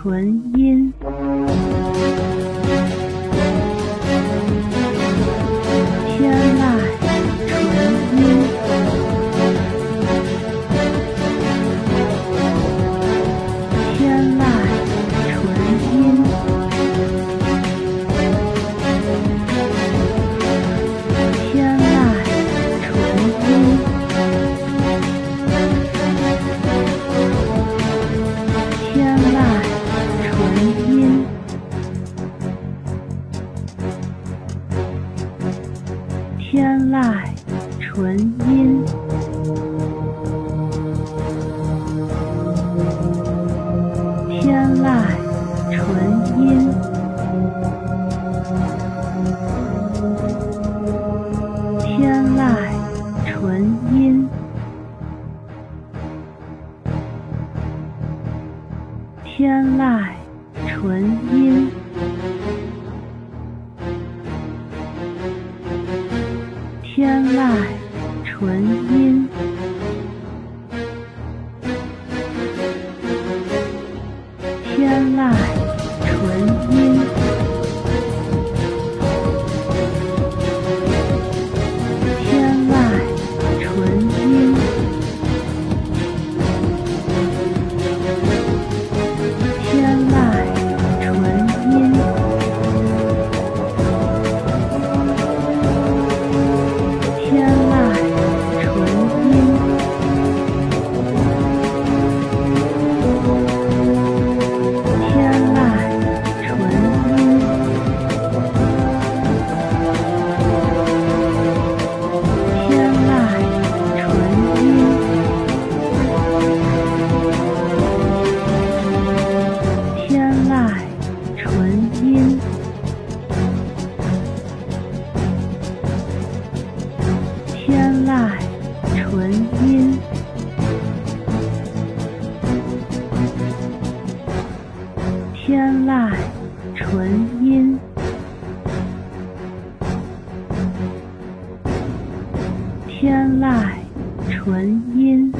纯音。纯音，天籁纯音，天籁纯音，天籁纯音。天籁纯音，天籁纯音。天籁纯音。天籁纯音。